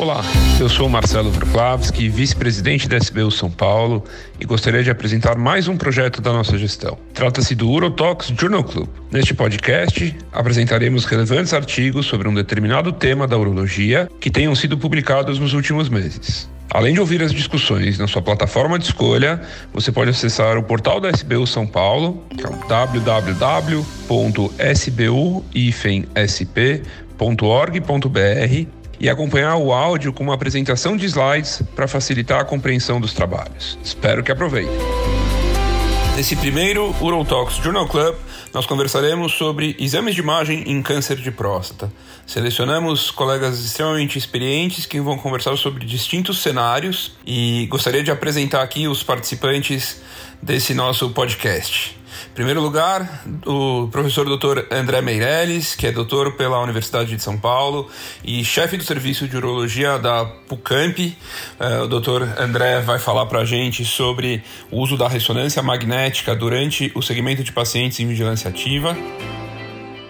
Olá, eu sou Marcelo Vrklavski, vice-presidente da SBU São Paulo e gostaria de apresentar mais um projeto da nossa gestão. Trata-se do Urotalks Journal Club. Neste podcast, apresentaremos relevantes artigos sobre um determinado tema da urologia que tenham sido publicados nos últimos meses. Além de ouvir as discussões na sua plataforma de escolha, você pode acessar o portal da SBU São Paulo, que é o www.sbu-sp.org.br e acompanhar o áudio com uma apresentação de slides para facilitar a compreensão dos trabalhos. Espero que aproveitem. Nesse primeiro Urotalks Journal Club, nós conversaremos sobre exames de imagem em câncer de próstata. Selecionamos colegas extremamente experientes que vão conversar sobre distintos cenários e gostaria de apresentar aqui os participantes desse nosso podcast. Em primeiro lugar, o professor Dr. André Meirelles, que é doutor pela Universidade de São Paulo e chefe do serviço de urologia da PUCAMP. Uh, o Dr. André vai falar para a gente sobre o uso da ressonância magnética durante o segmento de pacientes em vigilância ativa.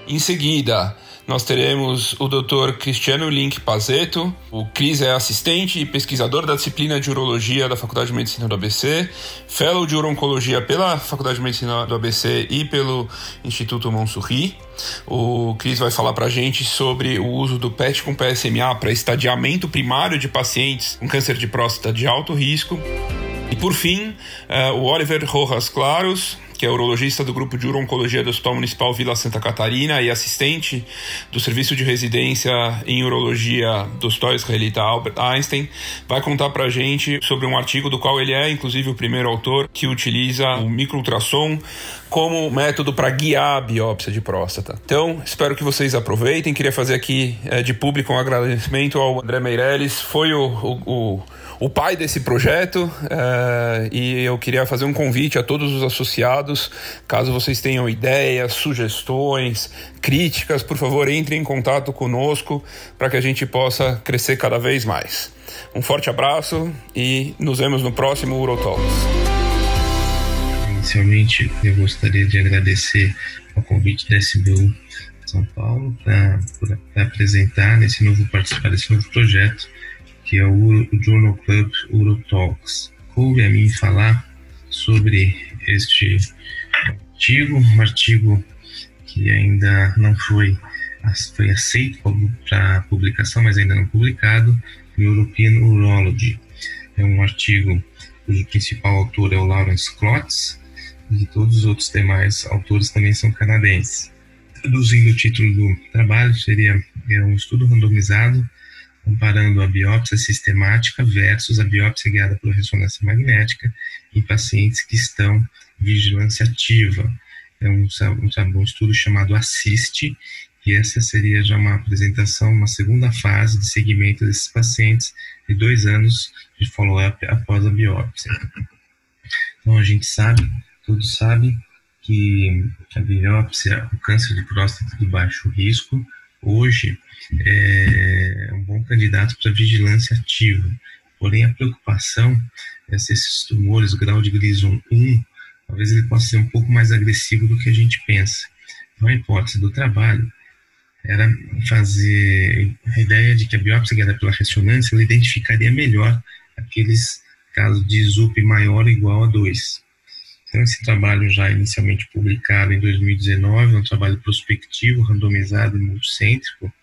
Em seguida, nós teremos o Dr. Cristiano Link Pazeto. O Cris é assistente e pesquisador da disciplina de urologia da Faculdade de Medicina do ABC, fellow de urologia pela Faculdade de Medicina do ABC e pelo Instituto Monsurri. O Cris vai falar para a gente sobre o uso do PET com PSMA para estadiamento primário de pacientes com câncer de próstata de alto risco. E por fim, uh, o Oliver Rojas Claros, que é urologista do grupo de urologia do Hospital Municipal Vila Santa Catarina e assistente do serviço de residência em urologia do Hospital Israelita Albert Einstein, vai contar para a gente sobre um artigo do qual ele é, inclusive, o primeiro autor que utiliza o microultrassom como método para guiar a biópsia de próstata. Então, espero que vocês aproveitem. Queria fazer aqui é, de público um agradecimento ao André Meirelles, foi o, o o pai desse projeto uh, e eu queria fazer um convite a todos os associados, caso vocês tenham ideias, sugestões, críticas, por favor, entrem em contato conosco para que a gente possa crescer cada vez mais. Um forte abraço e nos vemos no próximo Urotalks. Inicialmente, eu gostaria de agradecer o convite da SBU São Paulo para apresentar nesse novo participar desse novo projeto que é o Journal Club Urotalks. Coube a mim falar sobre este artigo, um artigo que ainda não foi, foi aceito para publicação, mas ainda não publicado, no European Urology. É um artigo cujo principal autor é o Lawrence Klotz, e todos os outros demais autores também são canadenses. Traduzindo o título do trabalho, seria é um estudo randomizado comparando a biópsia sistemática versus a biópsia guiada por ressonância magnética em pacientes que estão em vigilância ativa. É um, um, um estudo chamado ASSIST, e essa seria já uma apresentação, uma segunda fase de segmento desses pacientes de dois anos de follow-up após a biópsia. Então, a gente sabe, todos sabem, que a biópsia, o câncer de próstata de baixo risco, hoje é um bom candidato para vigilância ativa. Porém, a preocupação é se esses tumores, o grau de Gleason 1, talvez ele possa ser um pouco mais agressivo do que a gente pensa. Então, a hipótese do trabalho era fazer a ideia de que a biópsia guiada pela ressonância ela identificaria melhor aqueles casos de ZUP maior ou igual a 2. Então, esse trabalho já inicialmente publicado em 2019 é um trabalho prospectivo, randomizado e multicêntrico,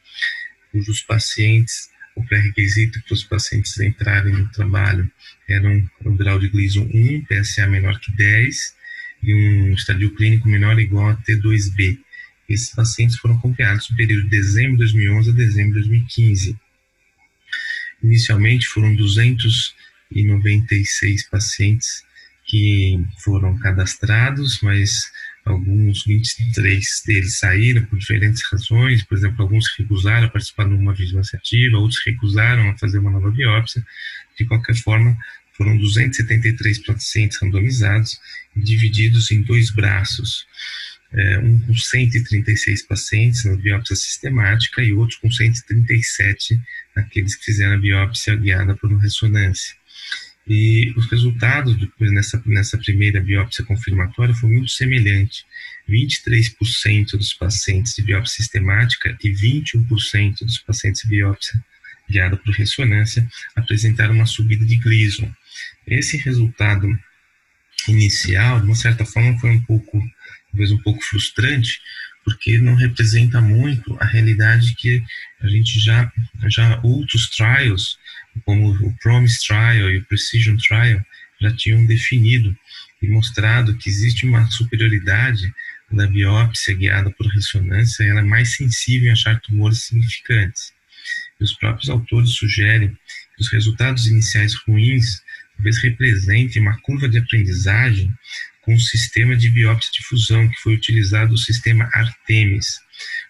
cujos pacientes, o pré-requisito para os pacientes entrarem no trabalho era um, um grau de Gleason 1, PSA menor que 10 e um estadio clínico menor ou igual a T2B. Esses pacientes foram acompanhados no período de dezembro de 2011 a dezembro de 2015. Inicialmente foram 296 pacientes que foram cadastrados, mas alguns 23 deles saíram por diferentes razões, por exemplo, alguns recusaram a participar de uma vigilância ativa, outros recusaram a fazer uma nova biópsia. De qualquer forma, foram 273 pacientes randomizados, divididos em dois braços. É, um com 136 pacientes na biópsia sistemática e outro com 137 naqueles que fizeram a biópsia guiada por ressonância. E os resultados depois nessa, nessa primeira biópsia confirmatória foram muito semelhantes. 23% dos pacientes de biópsia sistemática e 21% dos pacientes de biópsia guiada por ressonância, apresentaram uma subida de Gleason. Esse resultado inicial, de uma certa forma, foi um pouco, talvez um pouco frustrante, porque não representa muito a realidade que a gente já, já outros trials, como o Promise Trial e o Precision Trial, já tinham definido e mostrado que existe uma superioridade da biópsia guiada por ressonância, ela é mais sensível em achar tumores significantes. E os próprios autores sugerem que os resultados iniciais ruins talvez representem uma curva de aprendizagem com o sistema de biópsia de fusão que foi utilizado o sistema Artemis.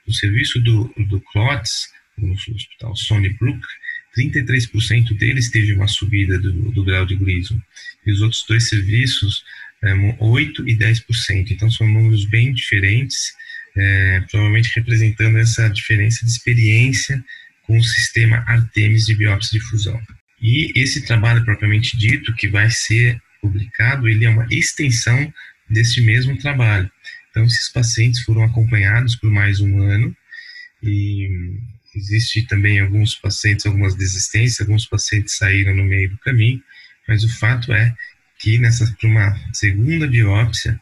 No serviço do, do CLOTS, no Hospital Stony Brook, 33% deles teve uma subida do, do, grau de Gleason. E os outros dois serviços, é, 8% e 10%. Então, são números bem diferentes, é, provavelmente representando essa diferença de experiência com o sistema Artemis de biópsia de fusão. E esse trabalho propriamente dito, que vai ser publicado, ele é uma extensão desse mesmo trabalho. Então, esses pacientes foram acompanhados por mais um ano e existe também alguns pacientes, algumas desistências, alguns pacientes saíram no meio do caminho, mas o fato é que nessa uma segunda biópsia,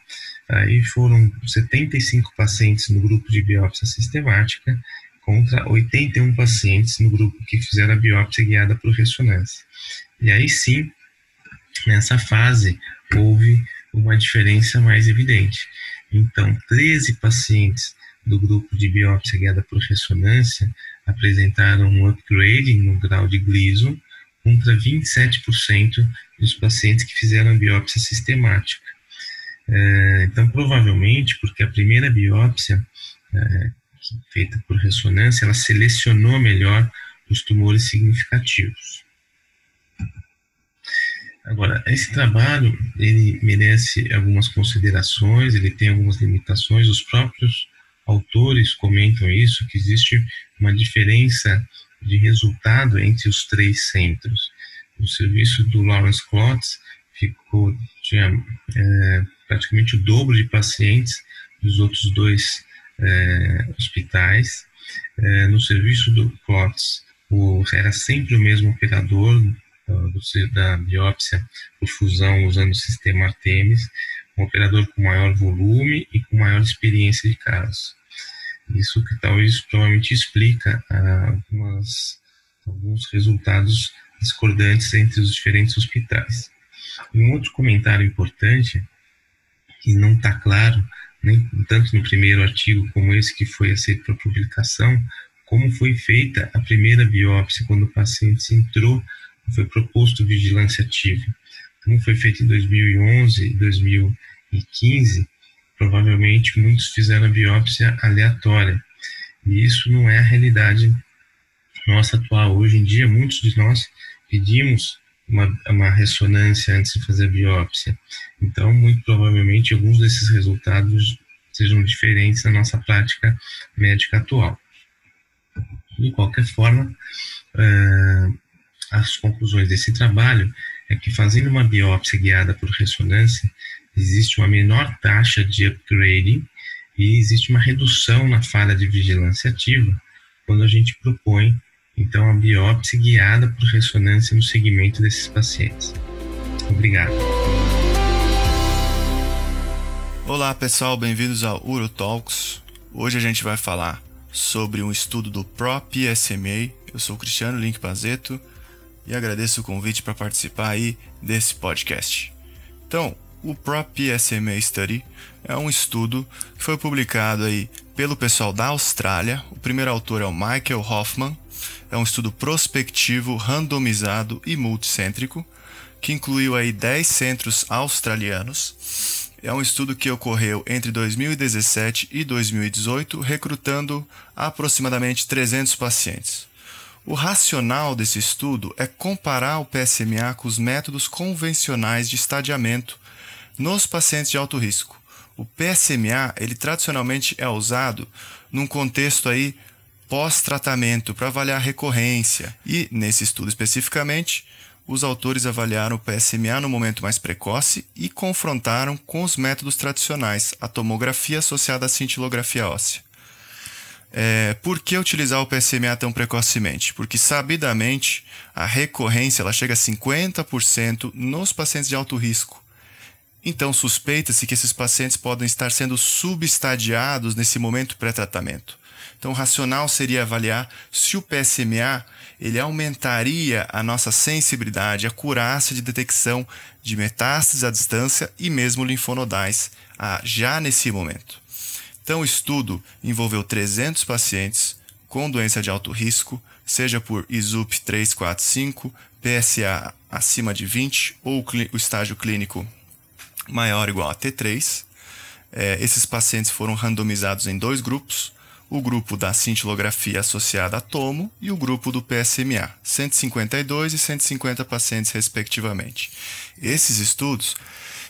aí foram 75 pacientes no grupo de biópsia sistemática contra 81 pacientes no grupo que fizeram a biópsia guiada por ressonância. E aí sim, nessa fase, houve uma diferença mais evidente. Então, 13 pacientes do grupo de biópsia guiada por ressonância apresentaram um upgrading no grau de Gleason contra 27% dos pacientes que fizeram biópsia sistemática. É, então, provavelmente, porque a primeira biópsia é, feita por ressonância, ela selecionou melhor os tumores significativos. Agora, esse trabalho, ele merece algumas considerações, ele tem algumas limitações, os próprios autores comentam isso, que existe uma diferença de resultado entre os três centros. O serviço do Lawrence Klotz ficou, tinha é, praticamente o dobro de pacientes dos outros dois é, hospitais. É, no serviço do Klotz, o, era sempre o mesmo operador, da biópsia por fusão usando o sistema Artemis, um operador com maior volume e com maior experiência de casos. Isso que talvez provavelmente explica ah, algumas, alguns resultados discordantes entre os diferentes hospitais. Um outro comentário importante, que não está claro, nem tanto no primeiro artigo como esse que foi aceito para publicação, como foi feita a primeira biópsia quando o paciente entrou foi proposto vigilância ativa. Como foi feito em 2011 e 2015, provavelmente muitos fizeram a biópsia aleatória. E isso não é a realidade nossa atual. Hoje em dia, muitos de nós pedimos uma, uma ressonância antes de fazer a biópsia. Então, muito provavelmente, alguns desses resultados sejam diferentes na nossa prática médica atual. De qualquer forma, uh, as conclusões desse trabalho é que fazendo uma biópsia guiada por ressonância, existe uma menor taxa de upgrading e existe uma redução na falha de vigilância ativa quando a gente propõe então a biópsia guiada por ressonância no segmento desses pacientes. Obrigado. Olá pessoal, bem-vindos ao UroTalks. Hoje a gente vai falar sobre um estudo do ProPSMA. Eu sou o Cristiano Link Pazeto e agradeço o convite para participar aí desse podcast. Então, o ProPSMA Study é um estudo que foi publicado aí pelo pessoal da Austrália. O primeiro autor é o Michael Hoffman. É um estudo prospectivo, randomizado e multicêntrico, que incluiu aí 10 centros australianos. É um estudo que ocorreu entre 2017 e 2018, recrutando aproximadamente 300 pacientes. O racional desse estudo é comparar o PSMA com os métodos convencionais de estadiamento nos pacientes de alto risco. O PSMA, ele tradicionalmente é usado num contexto aí pós-tratamento para avaliar recorrência. E nesse estudo especificamente, os autores avaliaram o PSMA no momento mais precoce e confrontaram com os métodos tradicionais, a tomografia associada à cintilografia óssea. É, por que utilizar o PSMA tão precocemente? Porque, sabidamente, a recorrência ela chega a 50% nos pacientes de alto risco. Então, suspeita-se que esses pacientes podem estar sendo subestadiados nesse momento pré-tratamento. Então, racional seria avaliar se o PSMA ele aumentaria a nossa sensibilidade, a curácia de detecção de metástases à distância e mesmo linfonodais ah, já nesse momento. Então, o estudo envolveu 300 pacientes com doença de alto risco, seja por ISUP 345, PSA acima de 20 ou o estágio clínico maior ou igual a T3. É, esses pacientes foram randomizados em dois grupos, o grupo da cintilografia associada a tomo e o grupo do PSMA, 152 e 150 pacientes respectivamente. Esses estudos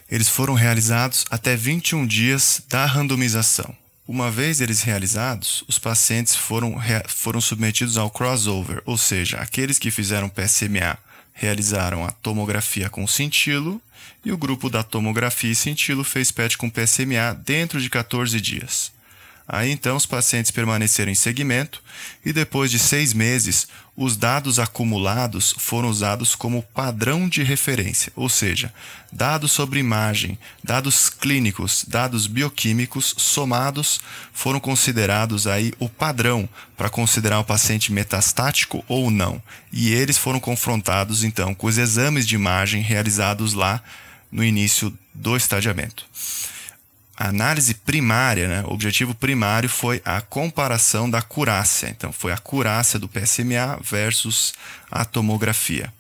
eles foram realizados até 21 dias da randomização. Uma vez eles realizados, os pacientes foram, foram submetidos ao crossover, ou seja, aqueles que fizeram PSMA realizaram a tomografia com cintilo e o grupo da tomografia e cintilo fez PET com PSMA dentro de 14 dias. Aí então os pacientes permaneceram em segmento e depois de seis meses, os dados acumulados foram usados como padrão de referência, ou seja, dados sobre imagem, dados clínicos, dados bioquímicos somados foram considerados aí o padrão para considerar o paciente metastático ou não. E eles foram confrontados então com os exames de imagem realizados lá no início do estadiamento a análise primária, né, o objetivo primário foi a comparação da curácia. Então, foi a curácia do PSMA versus a tomografia.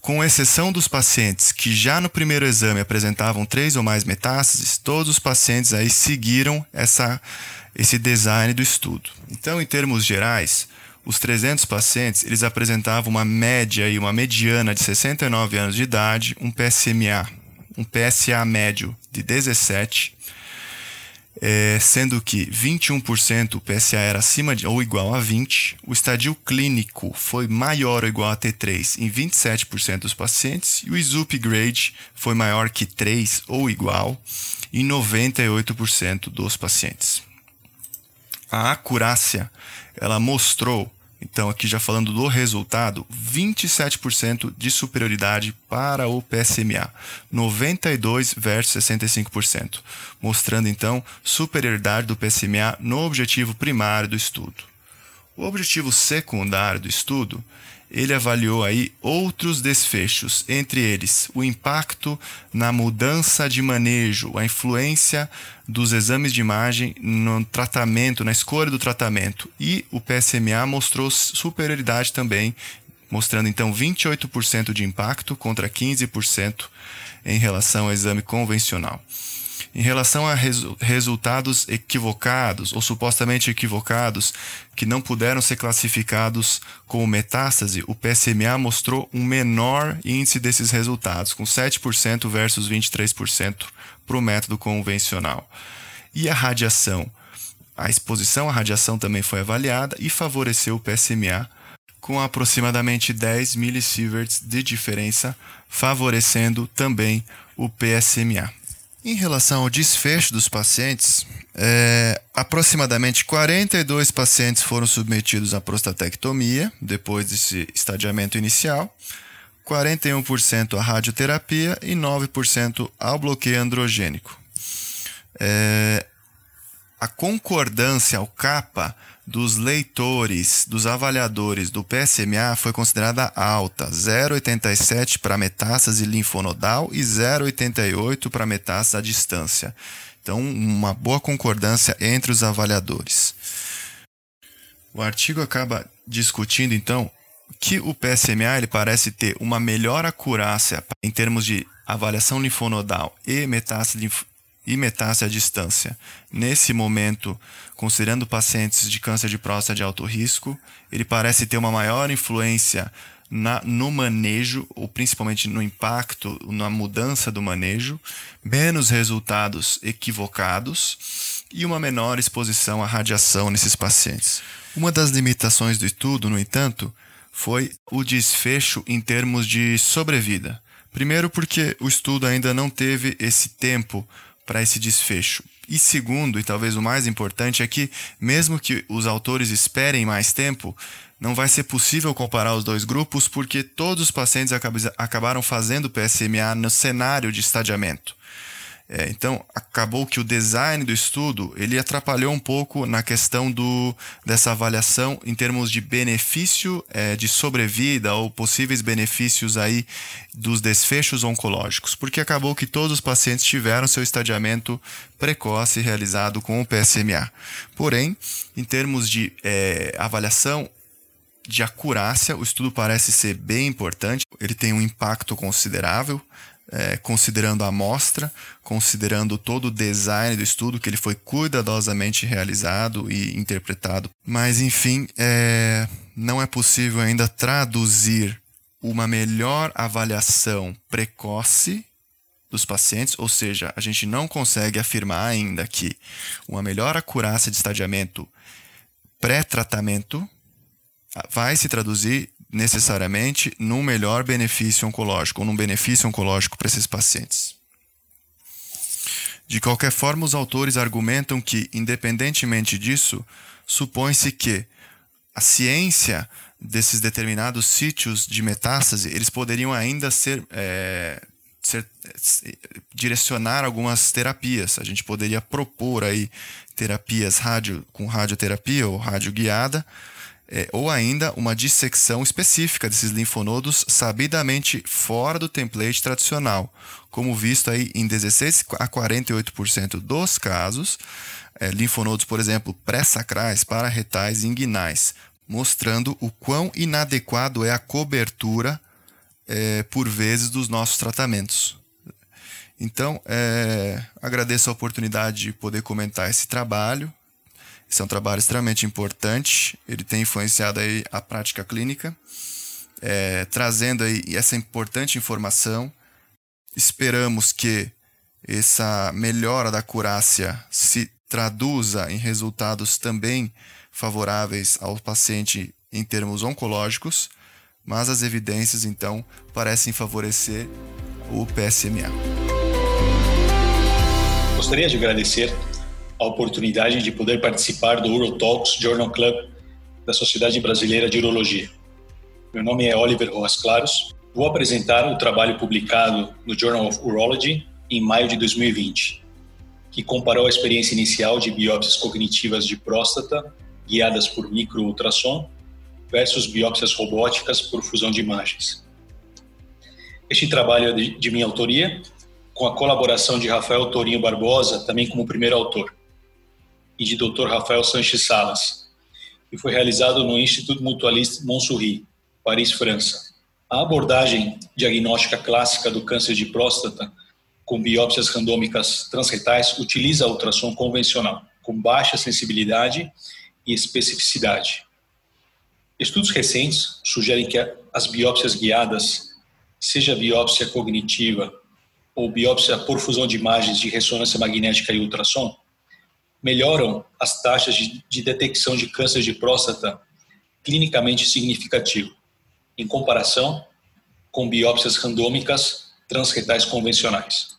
Com exceção dos pacientes que já no primeiro exame apresentavam três ou mais metástases, todos os pacientes aí seguiram essa, esse design do estudo. Então, em termos gerais, os 300 pacientes eles apresentavam uma média e uma mediana de 69 anos de idade, um PSMA um PSA médio de 17, é, sendo que 21% o PSA era acima de ou igual a 20, o estadio clínico foi maior ou igual a T3 em 27% dos pacientes e o ISUP grade foi maior que 3 ou igual em 98% dos pacientes. A acurácia ela mostrou então, aqui já falando do resultado, 27% de superioridade para o PSMA, 92 versus 65%, mostrando então superioridade do PSMA no objetivo primário do estudo. O objetivo secundário do estudo ele avaliou aí outros desfechos, entre eles o impacto na mudança de manejo, a influência dos exames de imagem no tratamento, na escolha do tratamento. E o PSMA mostrou superioridade também, mostrando então 28% de impacto contra 15% em relação ao exame convencional. Em relação a resu resultados equivocados ou supostamente equivocados que não puderam ser classificados como metástase, o PSMA mostrou um menor índice desses resultados, com 7% versus 23% para o método convencional. E a radiação? A exposição à radiação também foi avaliada e favoreceu o PSMA com aproximadamente 10 millisieverts de diferença, favorecendo também o PSMA. Em relação ao desfecho dos pacientes, é, aproximadamente 42 pacientes foram submetidos à prostatectomia depois desse estadiamento inicial, 41% à radioterapia e 9% ao bloqueio androgênico. É, a concordância ao CAPA dos leitores, dos avaliadores do PSMA foi considerada alta, 0,87 para metástase linfonodal e 0,88 para metástase à distância. Então, uma boa concordância entre os avaliadores. O artigo acaba discutindo, então, que o PSMA ele parece ter uma melhor acurácia em termos de avaliação linfonodal e metástase e metástase à distância. Nesse momento, considerando pacientes de câncer de próstata de alto risco, ele parece ter uma maior influência na, no manejo, ou principalmente no impacto, na mudança do manejo, menos resultados equivocados e uma menor exposição à radiação nesses pacientes. Uma das limitações do estudo, no entanto, foi o desfecho em termos de sobrevida. Primeiro, porque o estudo ainda não teve esse tempo para esse desfecho. E segundo, e talvez o mais importante, é que, mesmo que os autores esperem mais tempo, não vai ser possível comparar os dois grupos porque todos os pacientes acabaram fazendo PSMA no cenário de estadiamento. É, então, acabou que o design do estudo ele atrapalhou um pouco na questão do, dessa avaliação em termos de benefício é, de sobrevida ou possíveis benefícios aí dos desfechos oncológicos, porque acabou que todos os pacientes tiveram seu estadiamento precoce realizado com o PSMA. Porém, em termos de é, avaliação de acurácia, o estudo parece ser bem importante, ele tem um impacto considerável é, considerando a amostra, considerando todo o design do estudo, que ele foi cuidadosamente realizado e interpretado. Mas, enfim, é, não é possível ainda traduzir uma melhor avaliação precoce dos pacientes, ou seja, a gente não consegue afirmar ainda que uma melhor acurácia de estadiamento pré-tratamento vai se traduzir necessariamente num melhor benefício oncológico, ou num benefício oncológico para esses pacientes. De qualquer forma, os autores argumentam que, independentemente disso, supõe-se que a ciência desses determinados sítios de metástase, eles poderiam ainda ser, é, ser, direcionar algumas terapias. A gente poderia propor aí terapias radio, com radioterapia ou radioguiada, é, ou ainda uma dissecção específica desses linfonodos sabidamente fora do template tradicional, como visto aí em 16 a 48% dos casos, é, linfonodos, por exemplo, pré-sacrais, pararetais e inguinais, mostrando o quão inadequado é a cobertura é, por vezes dos nossos tratamentos. Então, é, agradeço a oportunidade de poder comentar esse trabalho esse é um trabalho extremamente importante, ele tem influenciado aí a prática clínica, é, trazendo aí essa importante informação. Esperamos que essa melhora da acurácia se traduza em resultados também favoráveis ao paciente em termos oncológicos, mas as evidências então parecem favorecer o PSMA. Gostaria de agradecer a oportunidade de poder participar do Urotalks Journal Club da Sociedade Brasileira de Urologia. Meu nome é Oliver Rojas Claros. Vou apresentar o trabalho publicado no Journal of Urology em maio de 2020, que comparou a experiência inicial de biópsias cognitivas de próstata guiadas por microultrassom versus biópsias robóticas por fusão de imagens. Este trabalho é de minha autoria, com a colaboração de Rafael Torinho Barbosa, também como primeiro autor e de Dr. Rafael Sanches Salas, e foi realizado no Instituto Mutualiste Montsouris, Paris, França. A abordagem diagnóstica clássica do câncer de próstata com biópsias randômicas transretais utiliza a ultrassom convencional, com baixa sensibilidade e especificidade. Estudos recentes sugerem que as biópsias guiadas, seja biópsia cognitiva ou biópsia por fusão de imagens de ressonância magnética e ultrassom, melhoram as taxas de, de detecção de câncer de próstata clinicamente significativo, em comparação com biópsias randômicas transretais convencionais.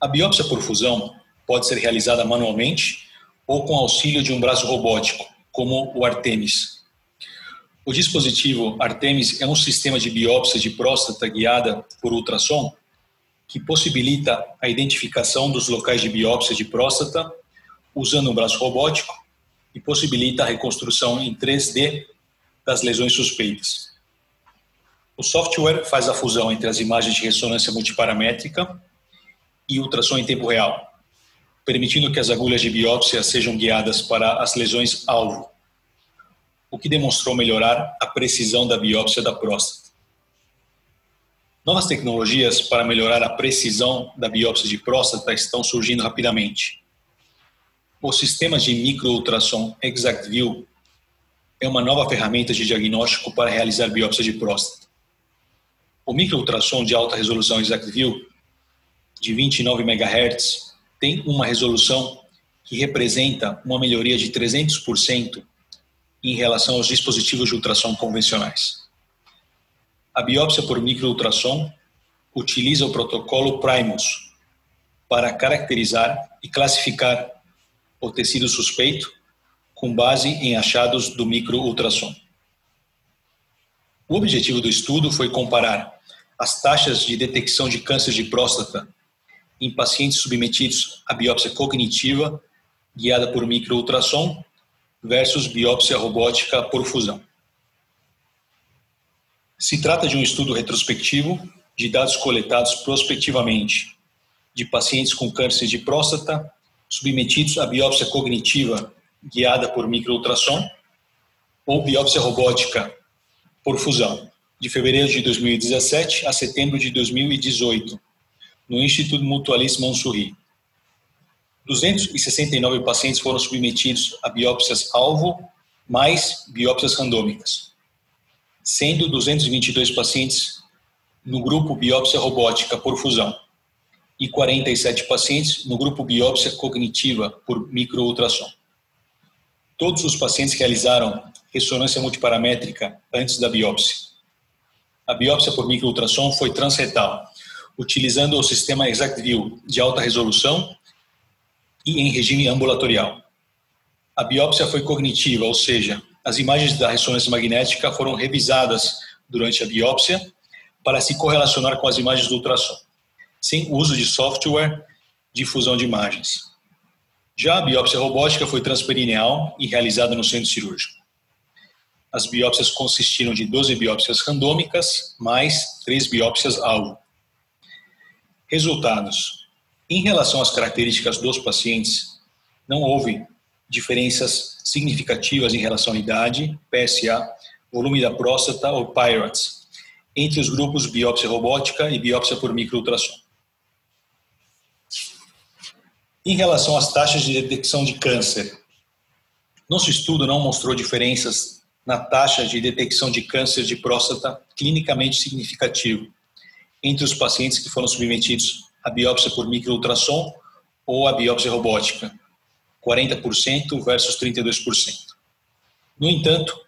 A biópsia por fusão pode ser realizada manualmente ou com auxílio de um braço robótico, como o Artemis. O dispositivo Artemis é um sistema de biópsia de próstata guiada por ultrassom que possibilita a identificação dos locais de biópsia de próstata usando um braço robótico e possibilita a reconstrução em 3D das lesões suspeitas. O software faz a fusão entre as imagens de ressonância multiparamétrica e ultrassom em tempo real, permitindo que as agulhas de biópsia sejam guiadas para as lesões alvo, o que demonstrou melhorar a precisão da biópsia da próstata. Novas tecnologias para melhorar a precisão da biópsia de próstata estão surgindo rapidamente. O sistema de microultrassom ExactView é uma nova ferramenta de diagnóstico para realizar biópsia de próstata. O microultrassom de alta resolução ExactView, de 29 MHz, tem uma resolução que representa uma melhoria de 300% em relação aos dispositivos de ultrassom convencionais. A biópsia por microultrassom utiliza o protocolo Primus para caracterizar e classificar o tecido suspeito com base em achados do microultrassom. O objetivo do estudo foi comparar as taxas de detecção de câncer de próstata em pacientes submetidos à biópsia cognitiva guiada por microultrassom versus biópsia robótica por fusão. Se trata de um estudo retrospectivo de dados coletados prospectivamente de pacientes com câncer de próstata submetidos à biópsia cognitiva guiada por microultrassom ou biópsia robótica por fusão, de fevereiro de 2017 a setembro de 2018, no Instituto Mutualista Montsouris. 269 pacientes foram submetidos a biópsias-alvo mais biópsias randômicas, sendo 222 pacientes no grupo biópsia robótica por fusão e 47 pacientes no grupo biópsia cognitiva por microultrassom. Todos os pacientes realizaram ressonância multiparamétrica antes da biópsia. A biópsia por microultrassom foi transretal, utilizando o sistema ExactView de alta resolução e em regime ambulatorial. A biópsia foi cognitiva, ou seja, as imagens da ressonância magnética foram revisadas durante a biópsia para se correlacionar com as imagens do ultrassom, sem uso de software de fusão de imagens. Já a biópsia robótica foi transperineal e realizada no centro cirúrgico. As biópsias consistiram de 12 biópsias randômicas mais 3 biópsias alvo. Resultados: em relação às características dos pacientes, não houve diferenças significativas em relação à idade, PSA, volume da próstata ou PIRATS, entre os grupos biópsia robótica e biópsia por microultrassom. Em relação às taxas de detecção de câncer, nosso estudo não mostrou diferenças na taxa de detecção de câncer de próstata clinicamente significativo entre os pacientes que foram submetidos a biópsia por microultrassom ou a biópsia robótica, 40% versus 32%. No entanto,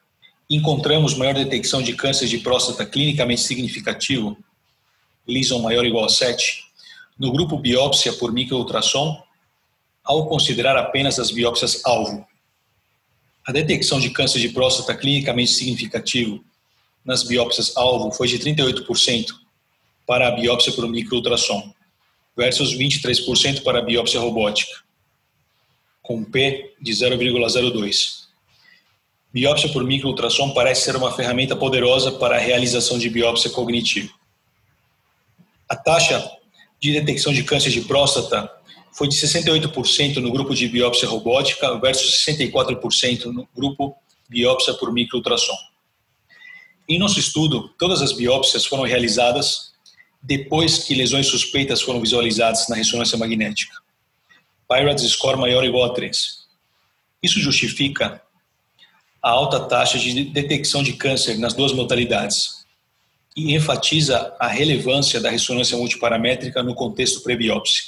encontramos maior detecção de câncer de próstata clinicamente significativo, Lesion maior ou igual a 7, no grupo biópsia por microultrassom, ao considerar apenas as biópsias alvo. A detecção de câncer de próstata clinicamente significativo nas biópsias alvo foi de 38% para a biópsia por microultrassom, versus 23% para a biópsia robótica, com P de 0,02. Biópsia por microultrassom parece ser uma ferramenta poderosa para a realização de biópsia cognitiva. A taxa de detecção de câncer de próstata foi de 68% no grupo de biópsia robótica versus 64% no grupo biópsia por microultrassom. Em nosso estudo, todas as biópsias foram realizadas depois que lesões suspeitas foram visualizadas na ressonância magnética. PIRADS score maior ou igual a 3. Isso justifica a alta taxa de detecção de câncer nas duas modalidades e enfatiza a relevância da ressonância multiparamétrica no contexto pré-biópsia.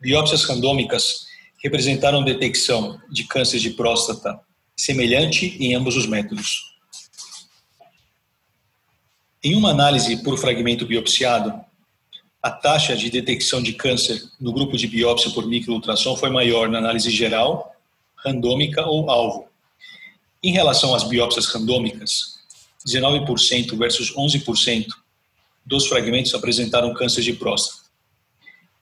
Biópsias randômicas representaram detecção de câncer de próstata semelhante em ambos os métodos. Em uma análise por fragmento biopsiado, a taxa de detecção de câncer no grupo de biópsia por microultrassom foi maior na análise geral, randômica ou alvo. Em relação às biópsias randômicas, 19% versus 11% dos fragmentos apresentaram câncer de próstata,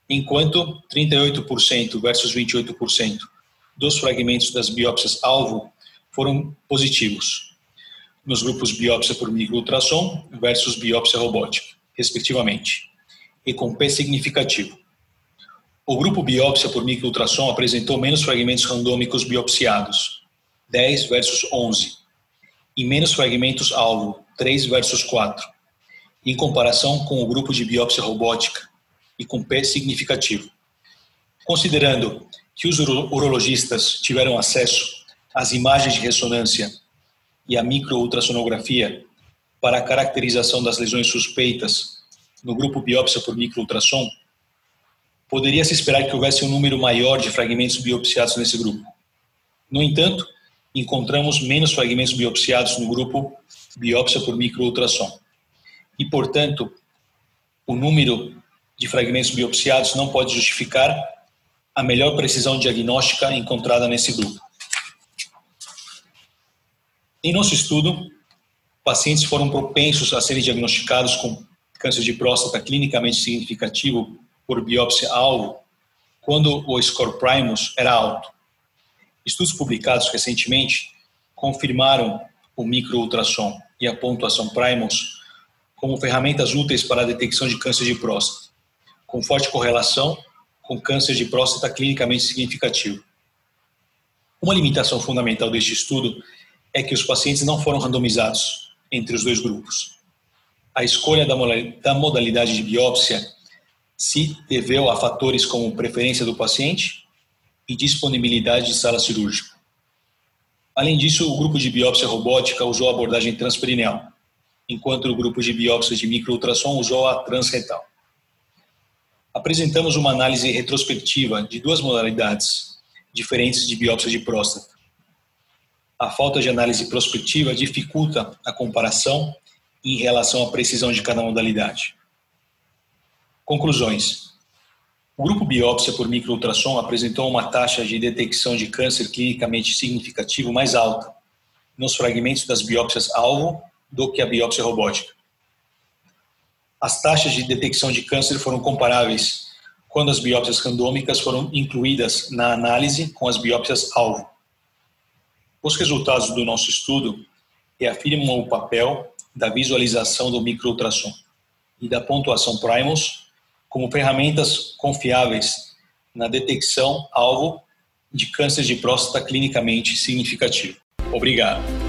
enquanto 38% versus 28% dos fragmentos das biópsias alvo foram positivos nos grupos biópsia por microultrassom versus biópsia robótica, respectivamente, e com P significativo. O grupo biópsia por microultrassom apresentou menos fragmentos randômicos biopsiados, 10 versus 11, e menos fragmentos alvo, 3 versus 4, em comparação com o grupo de biópsia robótica e com P significativo. Considerando que os urologistas tiveram acesso às imagens de ressonância e a microultrassonografia para a caracterização das lesões suspeitas no grupo biópsia por microultrassom, poderia se esperar que houvesse um número maior de fragmentos biopsiados nesse grupo. No entanto, encontramos menos fragmentos biopsiados no grupo biópsia por microultrassom. E, portanto, o número de fragmentos biopsiados não pode justificar a melhor precisão diagnóstica encontrada nesse grupo. Em nosso estudo, pacientes foram propensos a serem diagnosticados com câncer de próstata clinicamente significativo por biópsia-alvo quando o score primus era alto. Estudos publicados recentemente confirmaram o microultrassom e a pontuação primus como ferramentas úteis para a detecção de câncer de próstata, com forte correlação com câncer de próstata clinicamente significativo. Uma limitação fundamental deste estudo é que os pacientes não foram randomizados entre os dois grupos. A escolha da modalidade de biópsia se deveu a fatores como preferência do paciente e disponibilidade de sala cirúrgica. Além disso, o grupo de biópsia robótica usou a abordagem transperineal, enquanto o grupo de biópsia de microultrassom usou a transretal. Apresentamos uma análise retrospectiva de duas modalidades diferentes de biópsia de próstata. A falta de análise prospectiva dificulta a comparação em relação à precisão de cada modalidade. Conclusões. O grupo biópsia por microultrassom apresentou uma taxa de detecção de câncer clinicamente significativo mais alta nos fragmentos das biópsias alvo do que a biópsia robótica. As taxas de detecção de câncer foram comparáveis quando as biópsias randômicas foram incluídas na análise com as biópsias alvo. Os resultados do nosso estudo reafirmam o papel da visualização do microultrassom e da pontuação Primus como ferramentas confiáveis na detecção alvo de câncer de próstata clinicamente significativo. Obrigado.